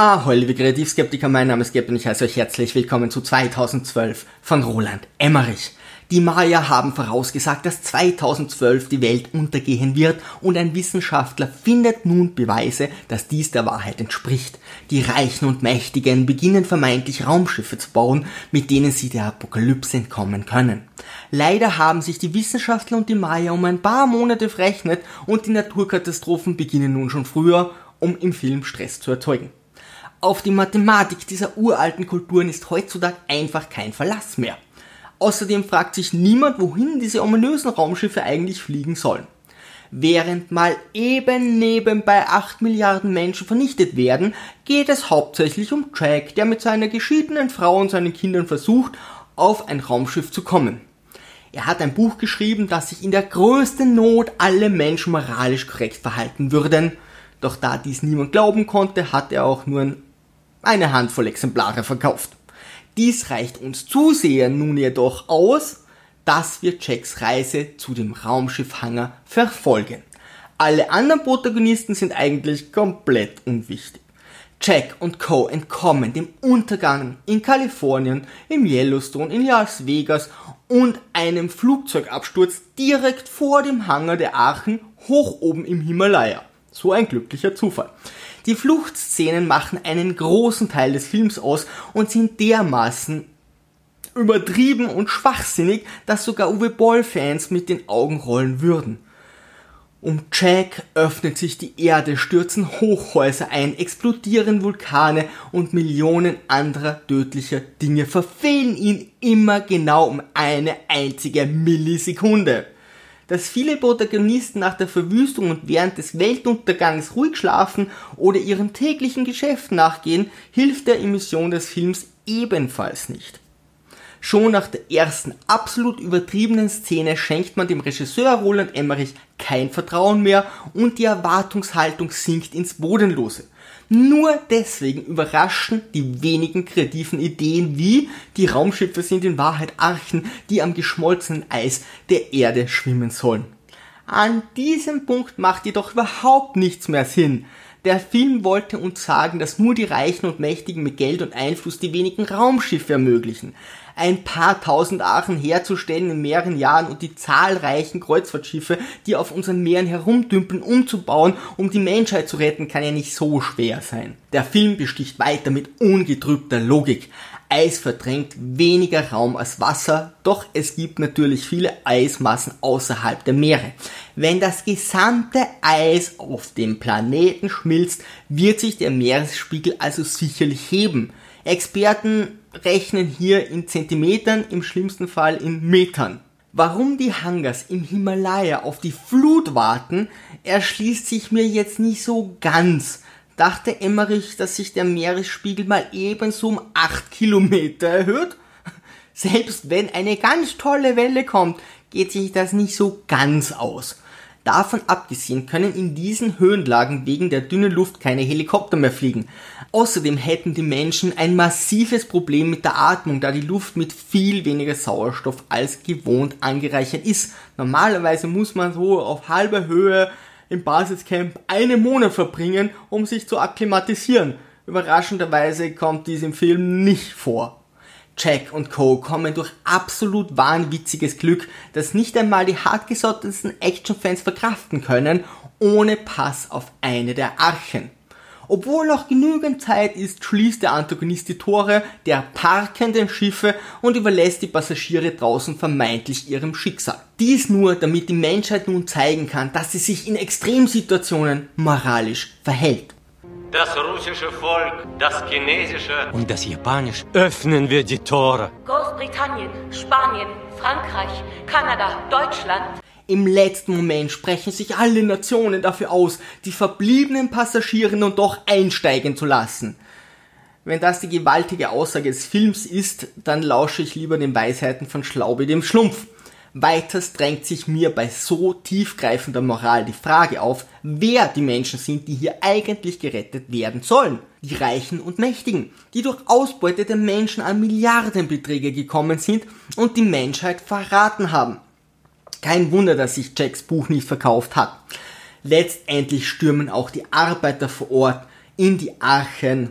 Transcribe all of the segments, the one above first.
Ah, liebe Kreativskeptiker, mein Name ist Geb und ich heiße euch herzlich willkommen zu 2012 von Roland Emmerich. Die Maya haben vorausgesagt, dass 2012 die Welt untergehen wird und ein Wissenschaftler findet nun Beweise, dass dies der Wahrheit entspricht. Die Reichen und Mächtigen beginnen vermeintlich Raumschiffe zu bauen, mit denen sie der Apokalypse entkommen können. Leider haben sich die Wissenschaftler und die Maya um ein paar Monate verrechnet und die Naturkatastrophen beginnen nun schon früher, um im Film Stress zu erzeugen. Auf die Mathematik dieser uralten Kulturen ist heutzutage einfach kein Verlass mehr. Außerdem fragt sich niemand, wohin diese ominösen Raumschiffe eigentlich fliegen sollen. Während mal eben nebenbei 8 Milliarden Menschen vernichtet werden, geht es hauptsächlich um Jack, der mit seiner geschiedenen Frau und seinen Kindern versucht, auf ein Raumschiff zu kommen. Er hat ein Buch geschrieben, das sich in der größten Not alle Menschen moralisch korrekt verhalten würden. Doch da dies niemand glauben konnte, hat er auch nur ein eine Handvoll Exemplare verkauft. Dies reicht uns Zuseher nun jedoch aus, dass wir Jacks Reise zu dem Raumschiffhanger verfolgen. Alle anderen Protagonisten sind eigentlich komplett unwichtig. Jack und Co. entkommen dem Untergang in Kalifornien, im Yellowstone, in Las Vegas und einem Flugzeugabsturz direkt vor dem Hangar der Aachen hoch oben im Himalaya. So ein glücklicher Zufall. Die Fluchtszenen machen einen großen Teil des Films aus und sind dermaßen übertrieben und schwachsinnig, dass sogar Uwe Boll-Fans mit den Augen rollen würden. Um Jack öffnet sich die Erde, stürzen Hochhäuser ein, explodieren Vulkane und Millionen anderer tödlicher Dinge verfehlen ihn immer genau um eine einzige Millisekunde dass viele Protagonisten nach der Verwüstung und während des Weltuntergangs ruhig schlafen oder ihrem täglichen Geschäft nachgehen, hilft der Emission des Films ebenfalls nicht. Schon nach der ersten absolut übertriebenen Szene schenkt man dem Regisseur Roland Emmerich kein Vertrauen mehr und die Erwartungshaltung sinkt ins Bodenlose. Nur deswegen überraschen die wenigen kreativen Ideen wie die Raumschiffe sind in Wahrheit Archen, die am geschmolzenen Eis der Erde schwimmen sollen. An diesem Punkt macht jedoch überhaupt nichts mehr Sinn. Der Film wollte uns sagen, dass nur die Reichen und Mächtigen mit Geld und Einfluss die wenigen Raumschiffe ermöglichen. Ein paar tausend Aachen herzustellen in mehreren Jahren und die zahlreichen Kreuzfahrtschiffe, die auf unseren Meeren herumdümpeln, umzubauen, um die Menschheit zu retten, kann ja nicht so schwer sein. Der Film besticht weiter mit ungetrübter Logik. Eis verdrängt weniger Raum als Wasser, doch es gibt natürlich viele Eismassen außerhalb der Meere. Wenn das gesamte Eis auf dem Planeten schmilzt, wird sich der Meeresspiegel also sicherlich heben. Experten rechnen hier in Zentimetern, im schlimmsten Fall in Metern. Warum die Hangars im Himalaya auf die Flut warten, erschließt sich mir jetzt nicht so ganz dachte Emmerich, dass sich der Meeresspiegel mal ebenso um 8 Kilometer erhöht? Selbst wenn eine ganz tolle Welle kommt, geht sich das nicht so ganz aus. Davon abgesehen können in diesen Höhenlagen wegen der dünnen Luft keine Helikopter mehr fliegen. Außerdem hätten die Menschen ein massives Problem mit der Atmung, da die Luft mit viel weniger Sauerstoff als gewohnt angereichert ist. Normalerweise muss man so auf halber Höhe im Basiscamp einen Monat verbringen, um sich zu akklimatisieren. Überraschenderweise kommt dies im Film nicht vor. Jack und Co. kommen durch absolut wahnwitziges Glück, das nicht einmal die hartgesottensten Actionfans verkraften können, ohne Pass auf eine der Archen. Obwohl noch genügend Zeit ist, schließt der Antagonist die Tore der parkenden Schiffe und überlässt die Passagiere draußen vermeintlich ihrem Schicksal. Dies nur, damit die Menschheit nun zeigen kann, dass sie sich in Extremsituationen moralisch verhält. Das russische Volk, das chinesische und das japanische öffnen wir die Tore. Großbritannien, Spanien, Frankreich, Kanada, Deutschland. Im letzten Moment sprechen sich alle Nationen dafür aus, die verbliebenen Passagiere nun doch einsteigen zu lassen. Wenn das die gewaltige Aussage des Films ist, dann lausche ich lieber den Weisheiten von Schlaubi dem Schlumpf. Weiters drängt sich mir bei so tiefgreifender Moral die Frage auf, wer die Menschen sind, die hier eigentlich gerettet werden sollen. Die Reichen und Mächtigen, die durch Ausbeute der Menschen an Milliardenbeträge gekommen sind und die Menschheit verraten haben. Kein Wunder, dass sich Jacks Buch nicht verkauft hat. Letztendlich stürmen auch die Arbeiter vor Ort in die Archen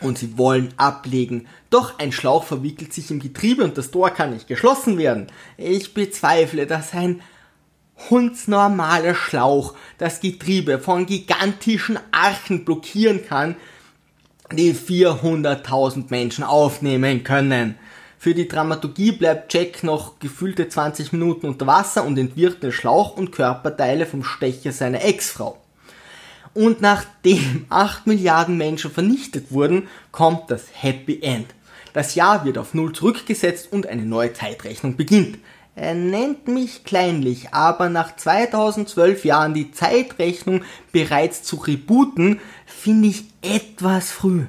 und sie wollen ablegen. Doch ein Schlauch verwickelt sich im Getriebe und das Tor kann nicht geschlossen werden. Ich bezweifle, dass ein hundsnormaler Schlauch das Getriebe von gigantischen Archen blockieren kann, die 400.000 Menschen aufnehmen können. Für die Dramaturgie bleibt Jack noch gefühlte 20 Minuten unter Wasser und entwirrt den Schlauch und Körperteile vom Stecher seiner Ex-Frau. Und nachdem 8 Milliarden Menschen vernichtet wurden, kommt das Happy End. Das Jahr wird auf Null zurückgesetzt und eine neue Zeitrechnung beginnt. Er nennt mich kleinlich, aber nach 2012 Jahren die Zeitrechnung bereits zu rebooten, finde ich etwas früh.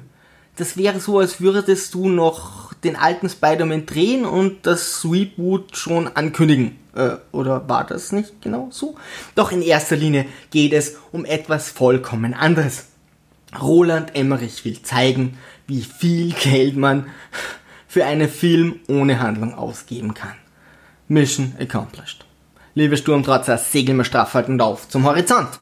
Das wäre so, als würdest du noch den alten Spider-Man drehen und das Reboot schon ankündigen. Äh, oder war das nicht genau so? Doch in erster Linie geht es um etwas vollkommen anderes. Roland Emmerich will zeigen, wie viel Geld man für einen Film ohne Handlung ausgeben kann. Mission accomplished. Liebe Sturmtrotzer, segeln wir straff haltend auf zum Horizont.